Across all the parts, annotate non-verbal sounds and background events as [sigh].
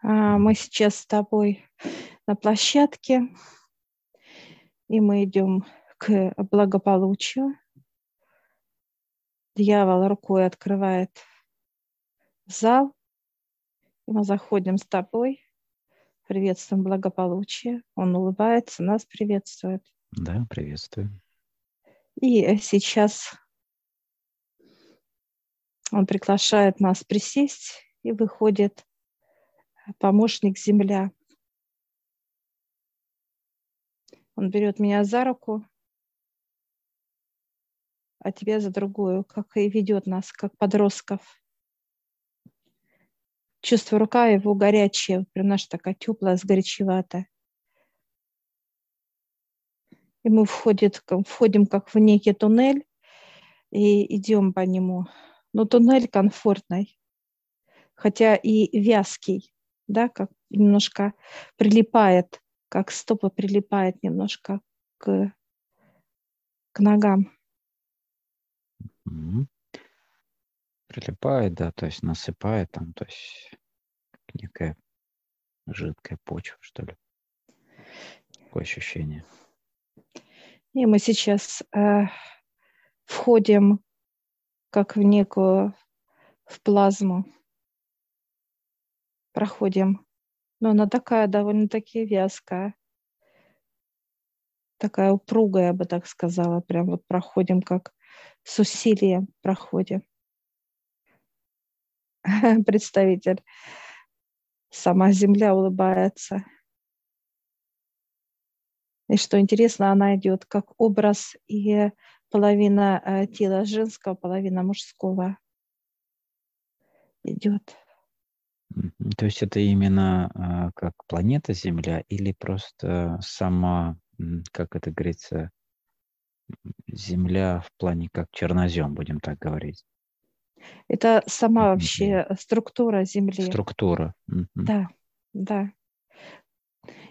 А, мы сейчас с тобой на площадке, и мы идем к благополучию. Дьявол рукой открывает зал, и мы заходим с тобой, приветствуем благополучие. Он улыбается, нас приветствует. Да, приветствую. И сейчас он приглашает нас присесть, и выходит помощник земля. Он берет меня за руку, а тебя за другую, как и ведет нас, как подростков. Чувство рука его горячая, прям наша такая теплая, сгорячеватая. И мы входим, входим как в некий туннель и идем по нему. Но туннель комфортный, хотя и вязкий да, как немножко прилипает, как стопа прилипает немножко к, к ногам. Прилипает, да, то есть насыпает там, то есть некая жидкая почва, что ли. Такое ощущение. И мы сейчас э, входим как в некую в плазму проходим. Но она такая довольно-таки вязкая. Такая упругая, я бы так сказала. Прям вот проходим как с усилием проходим. [laughs] Представитель. Сама земля улыбается. И что интересно, она идет как образ и половина э, тела женского, половина мужского идет. То есть это именно а, как планета Земля или просто сама, как это говорится, Земля в плане как чернозем, будем так говорить? Это сама вообще структура Земли. Структура. Да, да.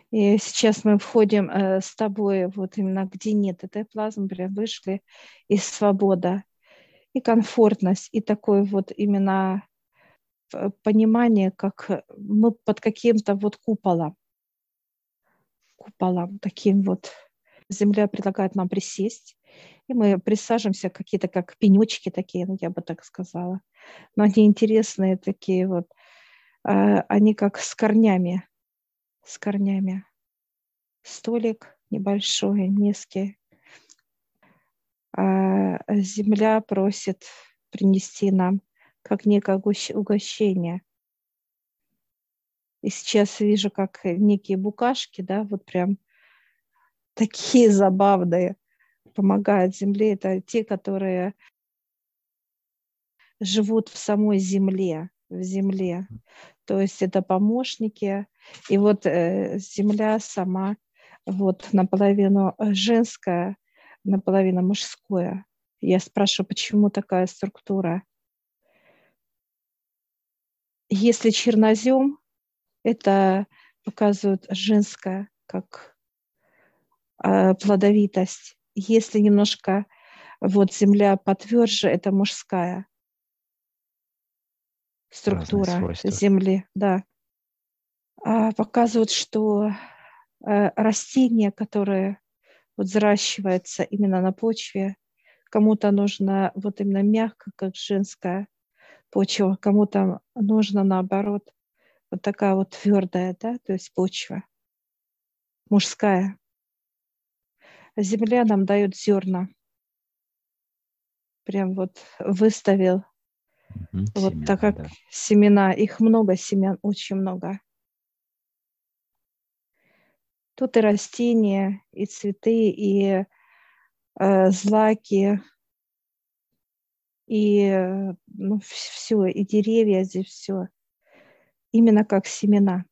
И сейчас мы входим э, с тобой вот именно где нет этой плазмы, прям вышли из свобода и комфортность, и такой вот именно понимание, как э, мы под каким-то вот куполом, куполом таким вот. Земля предлагает нам присесть, и мы присаживаемся, какие-то как пенечки такие, ну, я бы так сказала. Но они интересные такие вот, а, они как с корнями, с корнями. Столик небольшой, низкий. А земля просит принести нам как некое угощение. И сейчас вижу, как некие букашки, да, вот прям [laughs] такие забавные, помогают земле. Это те, которые живут в самой земле, в земле. То есть это помощники. И вот э, земля сама вот наполовину женская, наполовину мужское. Я спрашиваю, почему такая структура? Если чернозем, это показывает женское, как э, плодовитость. Если немножко вот земля потверже, это мужская структура земли, да. А показывают, что э, растения, которые вот взращиваются именно на почве, кому-то нужно вот именно мягко, как женская, почва, кому-то нужно наоборот вот такая вот твердая, да, то есть почва мужская. Земля нам дает зерна. Прям вот выставил. Угу, вот семена, так как да. семена, их много семян, очень много. Тут и растения, и цветы, и э, злаки, и ну, все, и деревья здесь все. Именно как семена.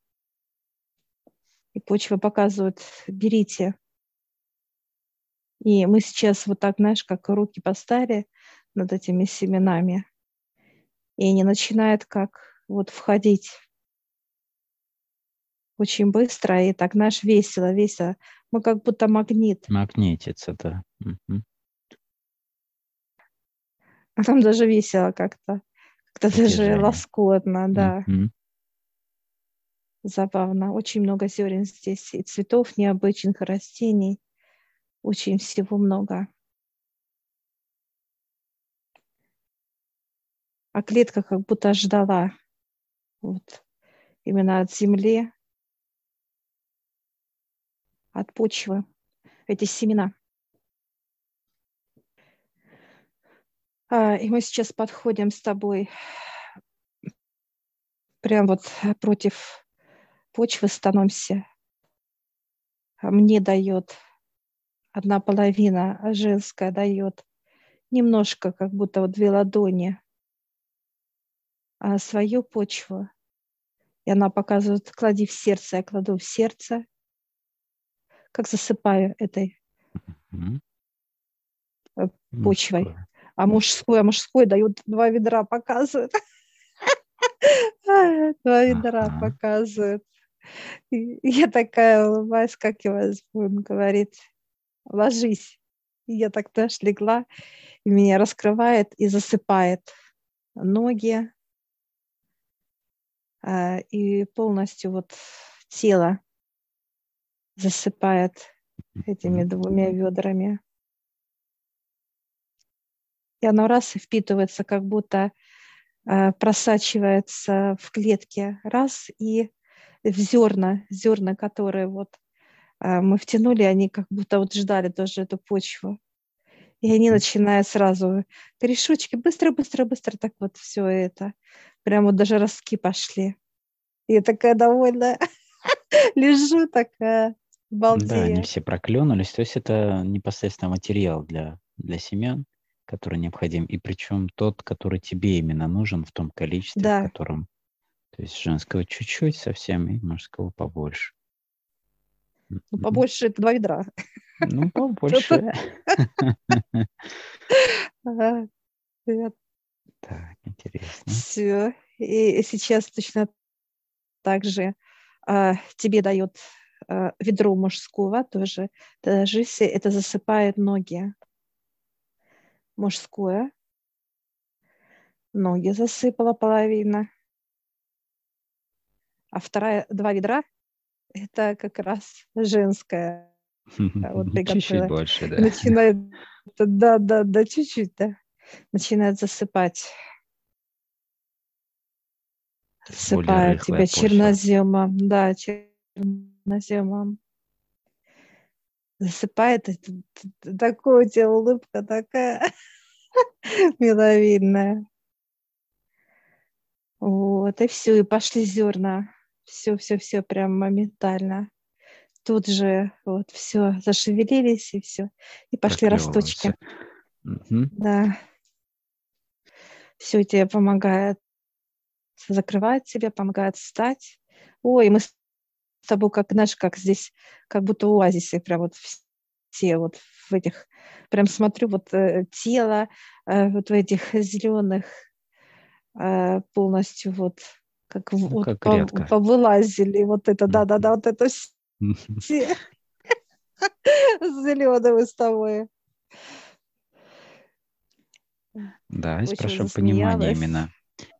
И почва показывает, берите. И мы сейчас вот так, знаешь, как руки поставили над этими семенами. И они начинают как вот входить очень быстро и так, знаешь, весело, весело. Мы как будто магнит. Магнитится, да. Угу. А там даже весело как-то. Как-то даже лоскотно, да. Mm-hmm. Забавно. Очень много зерен здесь. И цветов необычных, и растений. Очень всего много. А клетка как будто ждала вот, именно от земли, от почвы, эти семена. И мы сейчас подходим с тобой прям вот против почвы становимся. А мне дает одна половина, а женская дает немножко, как будто вот две ладони, а свою почву. И она показывает, клади в сердце, я кладу в сердце, как засыпаю этой mm-hmm. почвой. А мужской, а мужской дают два ведра, показывает. [laughs] Два ведра показывает. Я такая улыбаюсь, как его он говорит, ложись. я так тоже легла, и меня раскрывает и засыпает ноги, а, и полностью вот тело засыпает этими двумя ведрами. И оно раз и впитывается, как будто э, просачивается в клетке, раз и в зерна, зерна, которые вот э, мы втянули, они как будто вот ждали тоже эту почву. И они начинают сразу корешочки, быстро, быстро, быстро, так вот все это. Прям вот даже ростки пошли. И я такая довольная. [laughs] Лежу такая, балдея. Да, они все проклюнулись. То есть это непосредственно материал для, для семян который необходим, и причем тот, который тебе именно нужен в том количестве, да. в котором, то есть женского чуть-чуть совсем и мужского побольше. Ну, побольше это два ведра. Ну, [laughs] побольше. [laughs] Так, интересно. Все. И сейчас точно так же а, тебе дает а, ведро мужского тоже. Даже если это засыпает ноги мужское. Ноги засыпала половина. А вторая, два ведра, это как раз женское. Вот [laughs] чуть-чуть больше, да. Начинает, да, да, да, чуть-чуть, да. Начинает засыпать. Засыпает тебя черноземом, да, черноземом засыпает, такое у тебя улыбка такая [laughs] миловидная. Вот, и все, и пошли зерна. Все, все, все прям моментально. Тут же вот все, зашевелились и все. И пошли росточки. Угу. Да. Все тебе помогает закрывать тебе, помогает встать. Ой, мы с тобой, как, знаешь, как здесь, как будто оазисы, прям вот все вот в этих, прям смотрю, вот э, тело э, вот в этих зеленых э, полностью вот как, ну, вот как по, повылазили, вот это, да-да-да, вот это все зеленые с тобой. Да, и спрашиваю понимание именно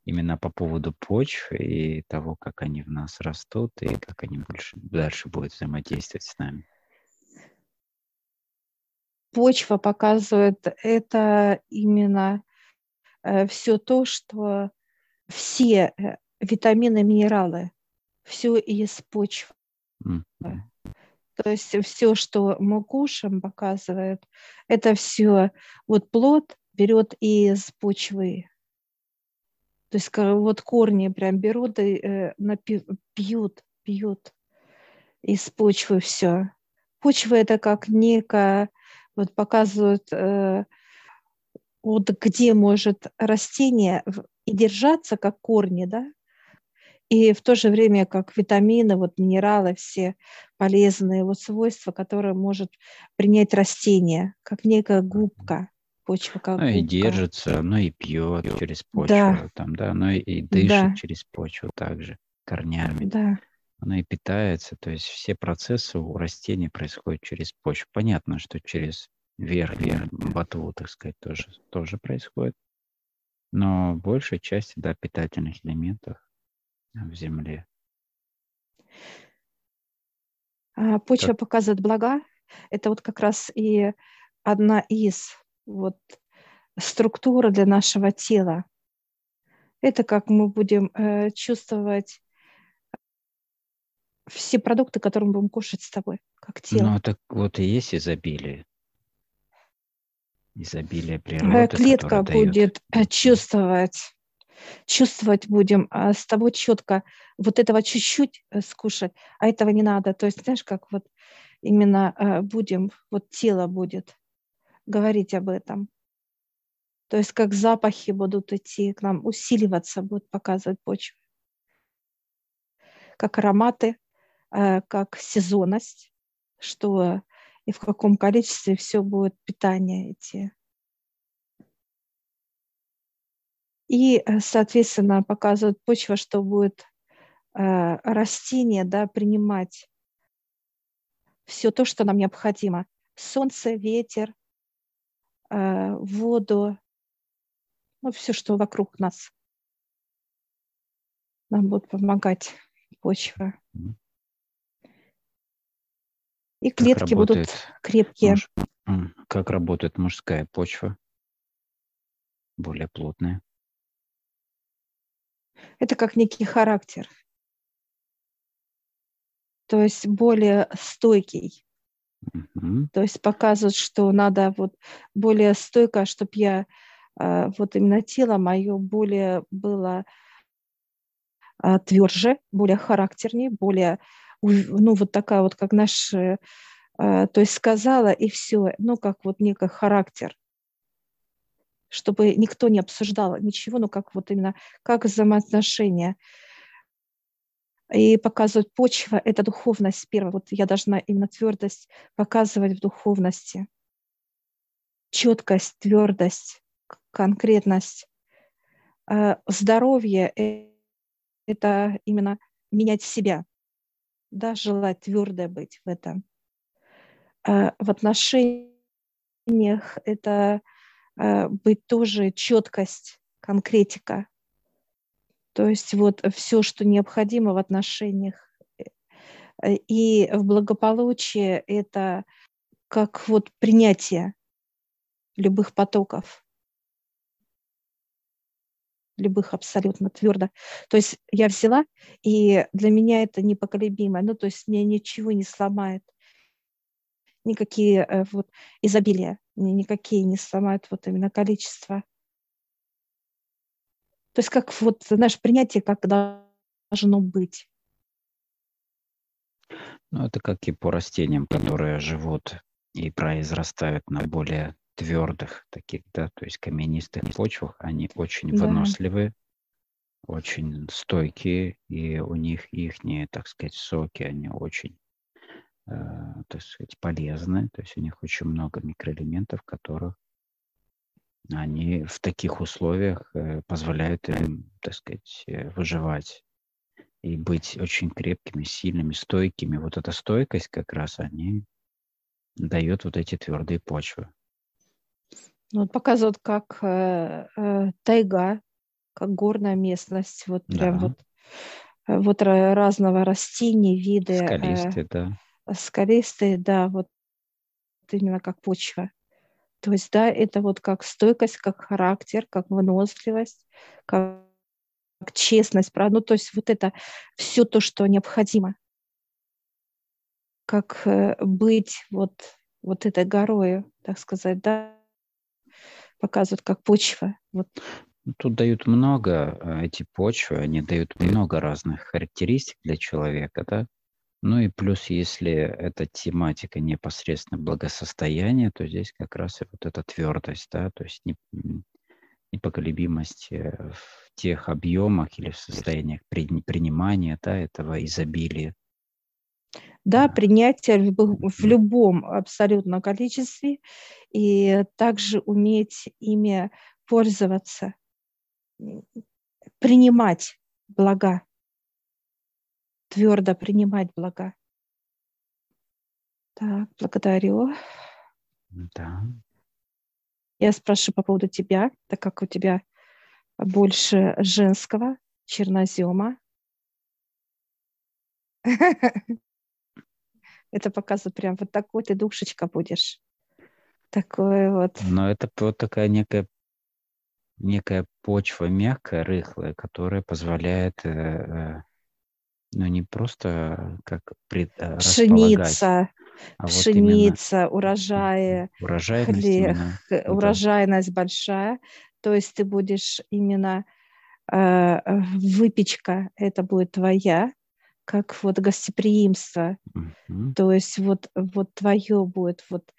именно по поводу почв и того, как они в нас растут и как они больше, дальше будут взаимодействовать с нами. Почва показывает это именно э, все то, что все э, витамины, минералы, все из почвы. Mm-hmm. То есть все, что мы кушаем, показывает, это все, вот плод берет из почвы, то есть вот корни прям берут и э, пьют, пьют из почвы все. Почва это как некая, вот показывают, э, вот где может растение и держаться как корни, да, и в то же время как витамины, вот минералы все полезные вот свойства, которые может принять растение, как некая губка почва как Ну и держится, ну и пьет через почву, да. там, да, ну и дышит да. через почву также корнями. Да. Оно и питается, то есть все процессы у растений происходят через почву. Понятно, что через верх, верх, ботву, так сказать, тоже, тоже происходит. Но большая часть, да, питательных элементов в земле. А, почва как? показывает блага. Это вот как раз и одна из вот структур для нашего тела. Это как мы будем э, чувствовать все продукты, которые мы будем кушать с тобой, как тело. Ну, так вот и есть изобилие. Изобилие природы. Клетка будет дает... чувствовать, чувствовать будем а с тобой четко. Вот этого чуть-чуть э, скушать, а этого не надо. То есть, знаешь, как вот именно э, будем, вот тело будет говорить об этом. То есть как запахи будут идти к нам, усиливаться будет показывать почва. Как ароматы, э, как сезонность, что и в каком количестве все будет питание идти. И, э, соответственно, показывает почва, что будет э, растение да, принимать все то, что нам необходимо. Солнце, ветер, воду, ну, все, что вокруг нас. Нам будет помогать почва. И клетки будут крепкие. Муж... Как работает мужская почва? Более плотная. Это как некий характер. То есть более стойкий. Угу. То есть показывает, что надо вот более стойко, чтобы я а, вот именно тело мое более было а, тверже, более характернее, более ну, вот такая вот, как наш, э, а, то есть сказала, и все, ну, как вот некий характер, чтобы никто не обсуждал ничего, ну, как вот именно, как взаимоотношения. И показывать почва – это духовность первая. Вот я должна именно твердость показывать в духовности. Четкость, твердость, конкретность. Здоровье – это именно менять себя, да, желать твердо быть в этом. А, в отношениях это а, быть тоже четкость, конкретика. То есть вот все, что необходимо в отношениях. Э, и в благополучии это как вот принятие любых потоков, любых абсолютно твердо. То есть я взяла, и для меня это непоколебимо. Ну, то есть меня ничего не сломает. Никакие э, вот изобилия, никакие не сломают вот именно количество. То есть как вот, знаешь, принятие, как должно быть. Ну, это как и по растениям, которые живут и произрастают на более твердых таких, да, то есть каменистых почвах, они очень да. выносливые, очень стойкие, и у них их, так сказать, соки, они очень, э, так сказать, полезны, то есть у них очень много микроэлементов, которых они в таких условиях э, позволяют им, так сказать, э, выживать и быть очень крепкими, сильными, стойкими. Вот эта стойкость как раз они дают вот эти твердые почвы. Ну, вот показывают, как э, э, тайга, как горная местность, вот да. прям вот, э, вот разного растения, виды. Скалистые, э, да. Скалистые, да, вот именно как почва. То есть, да, это вот как стойкость, как характер, как выносливость, как, честность, правда? Ну, то есть вот это все то, что необходимо. Как э, быть вот, вот этой горою, так сказать, да, показывают как почва. Вот. Ну, тут дают много, э, эти почвы, они дают много разных характеристик для человека, да. Ну и плюс, если эта тематика непосредственно благосостояния, то здесь как раз и вот эта твердость, да, то есть непоколебимость э, в тех объемах или в состояниях принимания, да, этого изобилия. Да, принятие в любом абсолютно количестве и также уметь ими пользоваться, принимать блага, твердо принимать блага. Так, благодарю. Да. Я спрашиваю по поводу тебя, так как у тебя больше женского чернозема. [laughs] Это показывает прям вот такой ты душечка будешь. Такое вот. Но это вот такая некая некая почва мягкая, рыхлая, которая позволяет, э, ну не просто как пред, э, пшеница, а пшеница, вот урожаи, урожайность, хлеб, именно, урожайность да. большая. То есть ты будешь именно э, выпечка, это будет твоя, как вот гостеприимство. Угу. То есть вот, вот твое будет вот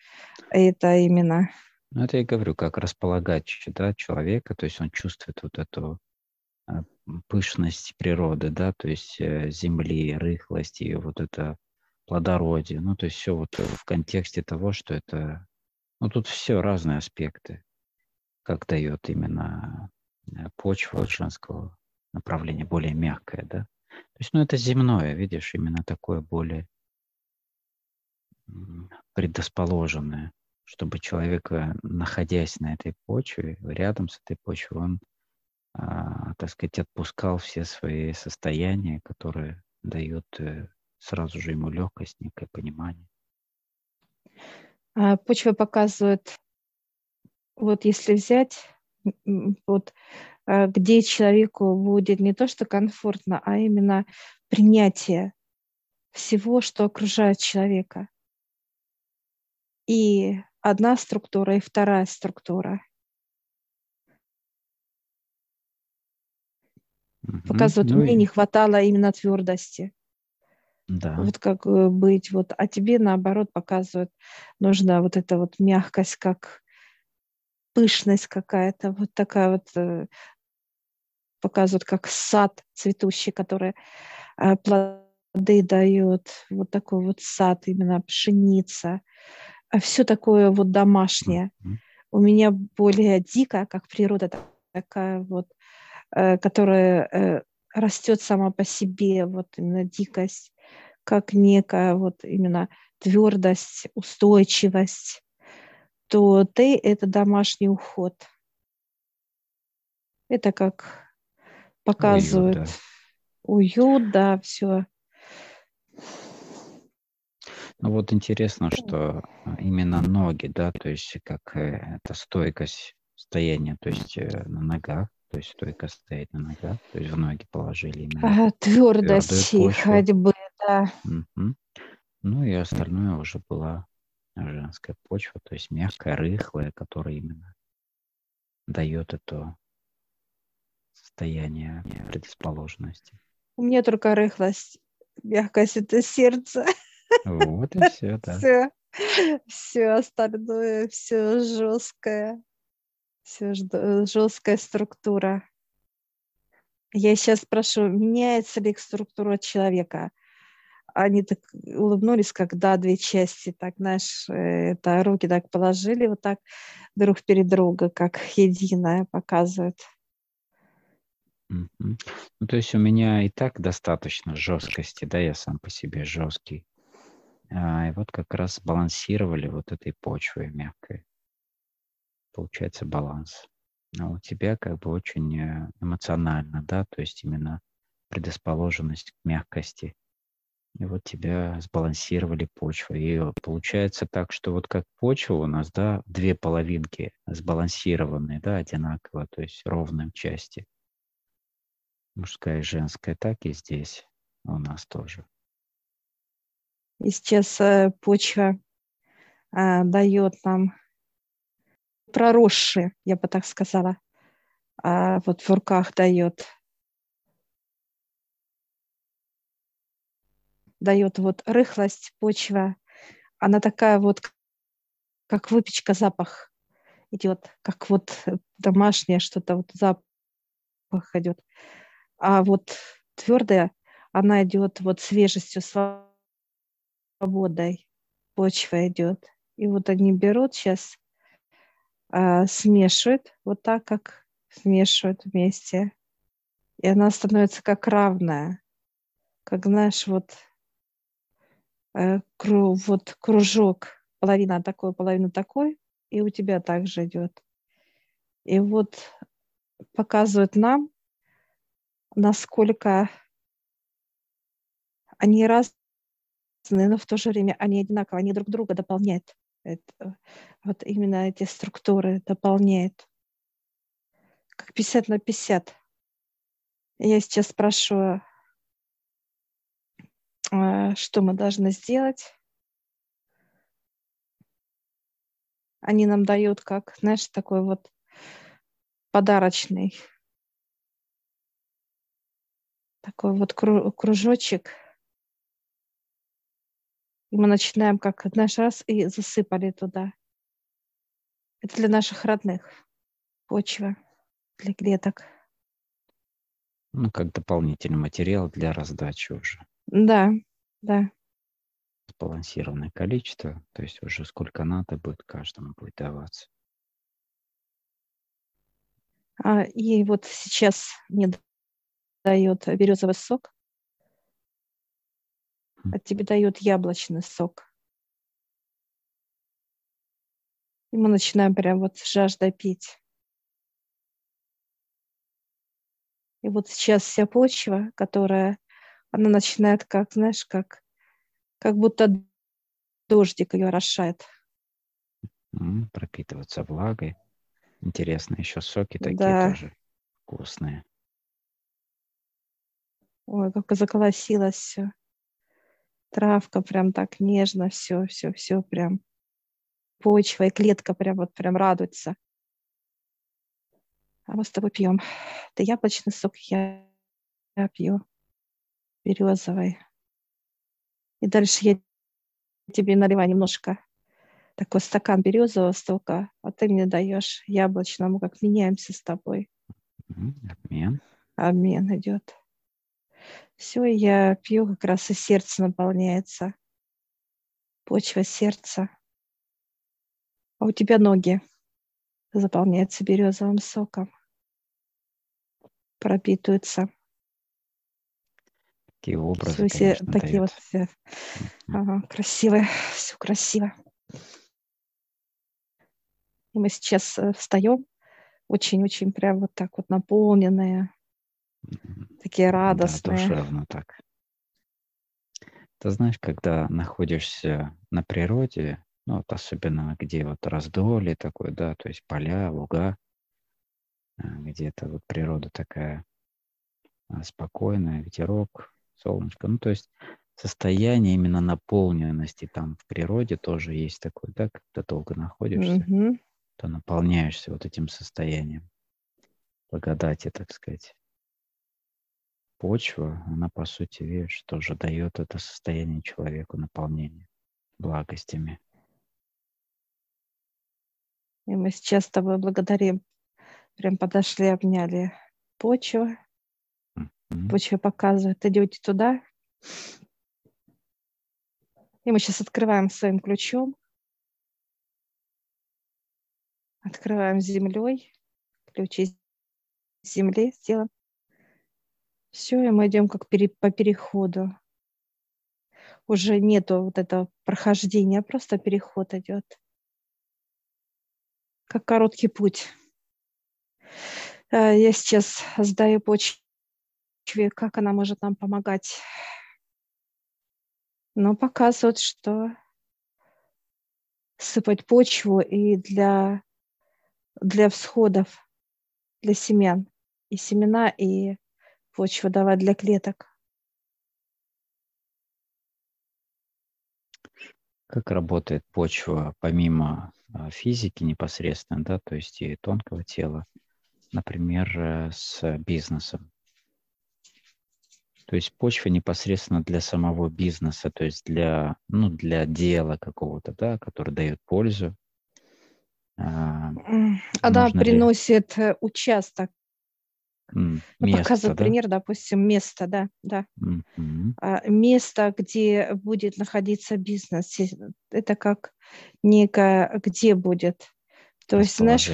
это именно. Ну, это я говорю, как располагать да, человека, то есть он чувствует вот эту а, пышность природы, да, то есть э, земли, рыхлость и вот это плодородие. Ну, то есть все вот в контексте того, что это... Ну, тут все разные аспекты, как дает именно э, почва женского направления, более мягкое, да. То есть, ну, это земное, видишь, именно такое более предрасположенное, чтобы человек, э, находясь на этой почве, рядом с этой почвой, он, а, так сказать, отпускал все свои состояния, которые дают э, сразу же ему легкость, некое понимание. А почва показывает, вот если взять, вот Э, где человеку будет не то что комфортно, а именно принятие всего, что окружает человека. И одна структура, и вторая структура. Показывают, ну, мне и... не хватало именно твердости. Да. Вот как э, быть, вот, а тебе наоборот показывают, нужна вот эта вот мягкость, как пышность какая-то, вот такая вот э, показывают как сад цветущий, который э, плоды дает, вот такой вот сад, именно пшеница, а все такое вот домашнее. Mm-hmm. У меня более дикая, как природа такая вот, которая э, растет сама по себе, вот именно дикость, как некая вот именно твердость, устойчивость, то ты – это домашний уход. Это как показывают. Уют, да, Уют, да все. Ну вот интересно, что а, именно ноги, да, то есть как э, это стойкость стояния, то есть э, на ногах, то есть стойко стоять на ногах, то есть в ноги положили именно. А, твердость ходьбы, да. Угу. Ну и остальное уже была женская почва, то есть мягкая, рыхлая, которая именно дает эту состояние предрасположенности. У меня только рыхлость, мягкость это сердце. Вот и [laughs] все, да. Все, все остальное, все жесткое, все жесткая структура. Я сейчас спрошу, меняется ли структура человека? Они так улыбнулись, когда две части, так, знаешь, э, это руки так положили вот так друг перед друга, как единое показывают. Мгм. Ну, то есть у меня и так достаточно жесткости, да, я сам по себе жесткий. А, и вот как раз балансировали вот этой почвой мягкой. Получается баланс. А у тебя как бы очень э, эмоционально, да, то есть именно предрасположенность к мягкости. И вот тебя сбалансировали почвой. И получается так, что вот как почва у нас, да, две половинки сбалансированные, да, одинаково, то есть ровные части мужская и женская, так и здесь у нас тоже. И сейчас э, почва э, дает нам проросшие, я бы так сказала, а вот в руках дает дает вот рыхлость почва, она такая вот, как выпечка, запах идет, как вот домашнее что-то, вот запах идет. А вот твердая, она идет вот свежестью, свободой. Почва идет. И вот они берут сейчас, а, смешивают, вот так, как смешивают вместе. И она становится как равная. Как, знаешь, вот, э, кру, вот кружок, половина такой, половина такой, и у тебя также идет. И вот показывают нам, насколько они разные но в то же время они одинаковые, они друг друга дополняют. Это, вот именно эти структуры дополняют. Как 50 на 50. Я сейчас спрашиваю, что мы должны сделать. Они нам дают как, знаешь, такой вот подарочный такой вот кружочек. И мы начинаем как наш раз и засыпали туда. Это для наших родных. Почва для клеток. Ну, как дополнительный материал для раздачи уже. Да, да. Сбалансированное количество, то есть уже сколько надо будет, каждому будет даваться. А, и вот сейчас мне дает березовый сок, а тебе дает яблочный сок. И мы начинаем прям вот жажда пить. И вот сейчас вся почва, которая, она начинает как, знаешь, как, как будто дождик ее орошает. пропитываться влагой. Интересно, еще соки такие да. тоже вкусные. Ой, как заколосилось все. Травка прям так нежно, все, все, все прям. Почва и клетка прям вот прям радуется. А мы с тобой пьем. Это яблочный сок я, я пью. Березовый. И дальше я тебе наливаю немножко такой стакан березового сока, а ты мне даешь яблочного, мы как меняемся с тобой. Обмен. Обмен идет. Все, я пью, как раз и сердце наполняется. Почва сердца. А у тебя ноги заполняются березовым соком пропитываются. Такие образы, все, конечно, Такие дают. вот все. Ага, красивые, все красиво. И мы сейчас э, встаем, очень-очень прям вот так вот наполненные, такие радостные. Да, душевно так. Ты знаешь, когда находишься на природе, ну вот особенно где вот раздолье такое, да, то есть поля, луга, а, где-то вот природа такая а, спокойная, ветерок, солнышко. Ну, то есть состояние именно наполненности там в природе тоже есть такое, да, когда долго находишься, mm-hmm. то наполняешься вот этим состоянием благодати, так сказать. Почва, она, по сути, видишь, тоже дает это состояние человеку наполнение благостями. И мы сейчас с тобой благодарим Прям подошли, обняли почву. Mm-hmm. Почва показывает, идете туда. И мы сейчас открываем своим ключом. Открываем землей. Ключ из земли сделаем. Все, и мы идем как пере, по переходу. Уже нету вот этого прохождения, просто переход идет. Как короткий путь. Э, я сейчас сдаю почве, как она может нам помогать. Но показывают, что сыпать почву и для, для всходов, для семян. И семена, и почву давать для клеток. Как работает почва помимо а, физики непосредственно, да, то есть и тонкого тела, например, э, с бизнесом. То есть почва непосредственно для самого бизнеса, то есть для, ну, для дела какого-то, да, который дает пользу. А, Она приносит ли... Э, участок. Mm, место, Показываю да? пример, допустим, место, да, да. Mm-hmm. Место, где будет находиться бизнес. Это как некое, где будет то есть, знаешь,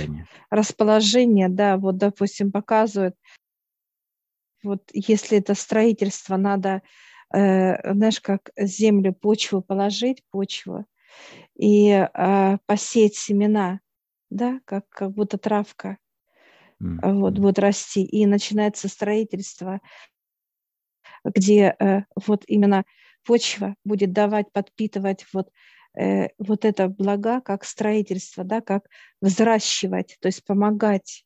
расположение, да, вот, допустим, показывают, вот если это строительство, надо, э, знаешь, как землю, почву положить, почву, и э, посеять семена, да, как, как будто травка, mm-hmm. вот, будет расти, и начинается строительство, где э, вот именно почва будет давать, подпитывать вот, э, вот это блага, как строительство, да, как взращивать, то есть помогать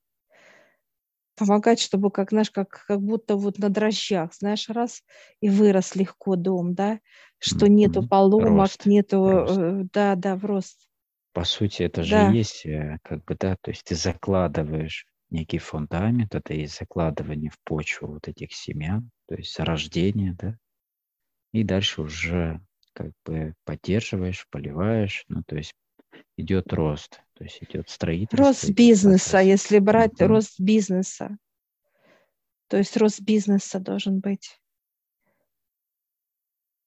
помогать, чтобы, как, знаешь, как, как будто вот на дрожжах, знаешь, раз и вырос легко дом, да, что нету поломок, рост, нету, рост. Э, да, да, в рост. По сути, это да. же есть, э, как бы, да, то есть ты закладываешь некий фундамент, это и закладывание в почву вот этих семян, то есть рождение, да, и дальше уже как бы поддерживаешь, поливаешь, ну, то есть идет рост, то есть идет строительство. Рост бизнеса, процесс. если брать mm-hmm. рост бизнеса. То есть рост бизнеса должен быть.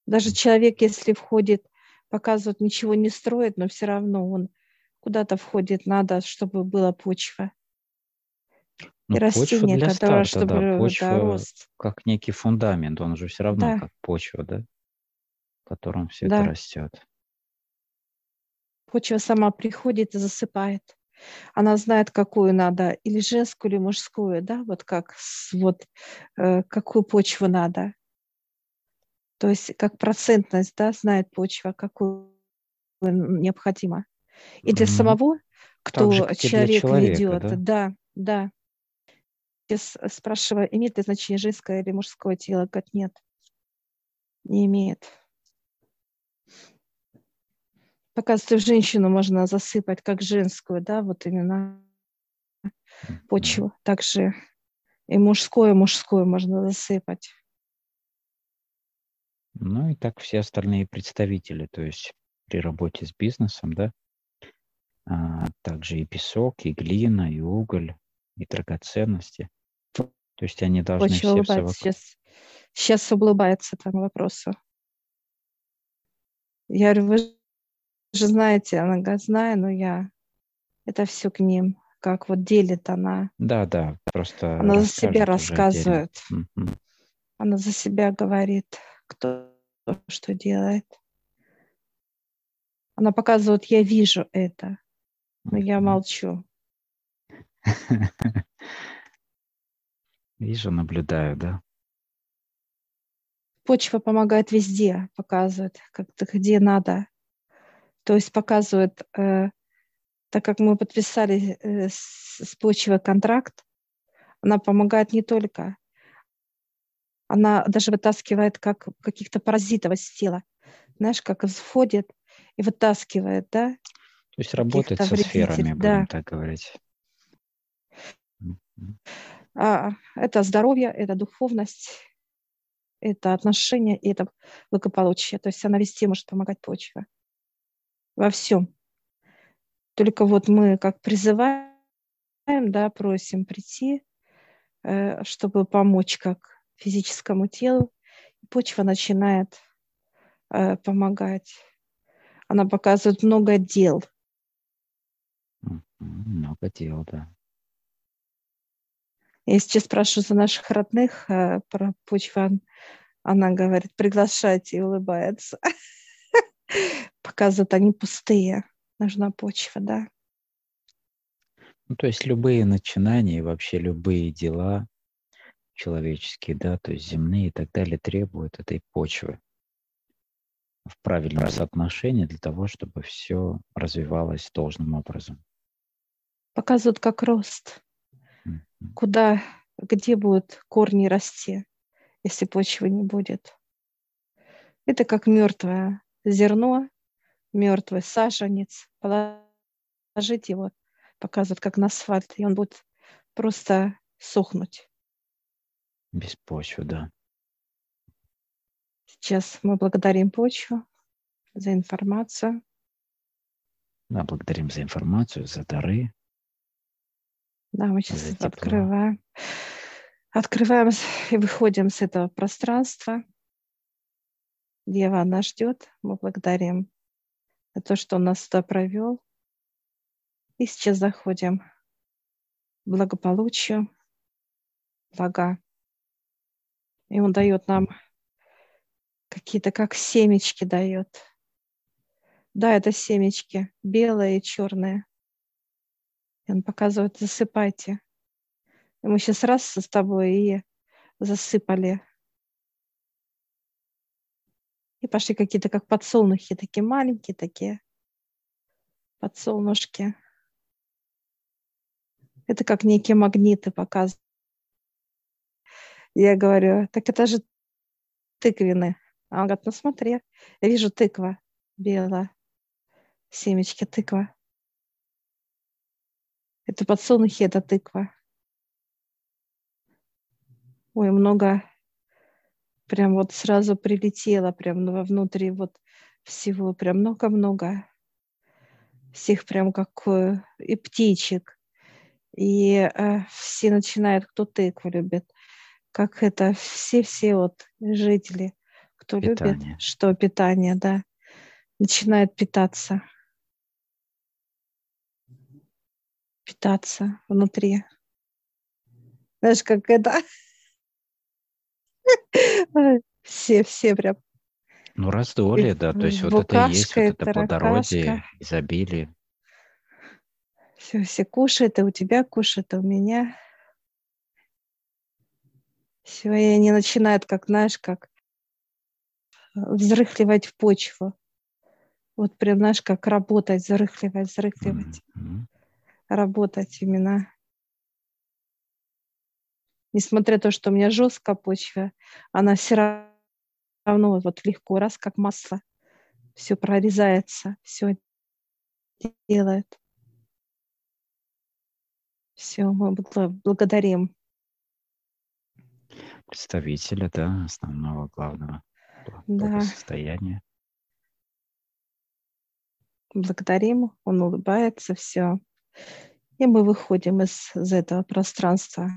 Даже человек, если входит, показывает, ничего не строит, но все равно он куда-то входит, надо, чтобы была почва. Ну, и растение, для которое, старта, чтобы да, почва да, рост. как некий фундамент, он же все равно да. как почва, да, в котором все да. это растет почва сама приходит и засыпает. Она знает, какую надо, или женскую, или мужскую, да, вот как, вот, э, какую почву надо. То есть как процентность, да, знает почва, какую необходимо. И для mm-hmm. самого, кто человек ведет, да? да, да. Спрашиваю, имеет ли значение женское или мужское тело? Говорит, нет, не имеет. Оказывается, женщину можно засыпать как женскую, да, вот именно почву. Также и мужское, мужское можно засыпать. Ну и так все остальные представители, то есть при работе с бизнесом, да, а также и песок, и глина, и уголь, и драгоценности. То есть они должны Очень все улыбается. Сейчас, сейчас улыбается этому вопросу. Я говорю, вы же знаете, она говорит, знаю, но я это все к ним, как вот делит она. Да, да, просто. Она за себя рассказывает. Она за себя говорит, кто что делает. Она показывает, я вижу это, но я молчу. [laughs] Вижу, наблюдаю, да. Почва помогает везде, показывает, как где надо. То есть показывает, э, так как мы подписали э, с, с почвой контракт, она помогает не только, она даже вытаскивает как каких-то паразитов из тела. Знаешь, как входит и вытаскивает, да? То есть работает со сферами, будем да. так говорить. А, это здоровье, это духовность, это отношения, и это благополучие. То есть она везде может помогать почве во всем. Только вот мы как призываем, да, просим прийти, э, чтобы помочь как физическому телу. Почва начинает э, помогать. Она показывает много дел. Много дел, да. Я сейчас спрашиваю за наших родных э, про почву. Она говорит, приглашайте и улыбается. [laughs] показывают, они пустые. Нужна почва, да. Ну, то есть любые начинания, вообще любые дела человеческие, да, то есть земные и так далее, требуют этой почвы в правильном соотношении для того, чтобы все развивалось должным образом. Показывают как рост. Куда, где будут корни расти, если почвы не будет. Это как мертвое зерно, мертвый саженец, положить его, показывать как на асфальт, и он будет просто сохнуть. Без почвы, да. Сейчас мы благодарим почву за информацию. Да, благодарим за информацию, за дары. Да, мы сейчас открываем. Открываем и выходим с этого пространства. Дева нас ждет. Мы благодарим за то, что он нас сюда провел. И сейчас заходим в благополучие, блага. И он дает нам какие-то, как семечки дает. Да, это семечки, белые и черные. Он показывает, засыпайте. И мы сейчас раз с тобой и засыпали И пошли какие-то как подсолнухи, такие маленькие такие подсолнушки. Это как некие магниты показывают. Я говорю, так это же тыквины. А он говорит, ну смотри, я вижу тыква белая, семечки тыква. Это подсолнухи, это тыква. Ой, много прям вот сразу прилетело прям внутри вот всего, прям много-много всех прям как э, и птичек. И э, все начинают, кто тыкву любит, как это, все-все вот жители, кто питание. любит, что питание, да, начинает питаться. Питаться внутри. Знаешь, как это... Все, все прям. Ну, раздолье, да, то есть вот это и есть вот это плодородие, изобилие. Все, все кушают, и у тебя кушают, а у меня. Все, и они начинают, как, знаешь, как взрыхливать в почву. Вот прям, знаешь, как работать, взрыхливать, взрыхливать. Mm-hmm. Работать именно несмотря на то, что у меня жесткая почва, она все равно вот легко, раз как масло, все прорезается, все делает. Все, мы благодарим. Представителя, да, основного главного да. состояния. Благодарим, он улыбается, все. И мы выходим из, из этого пространства.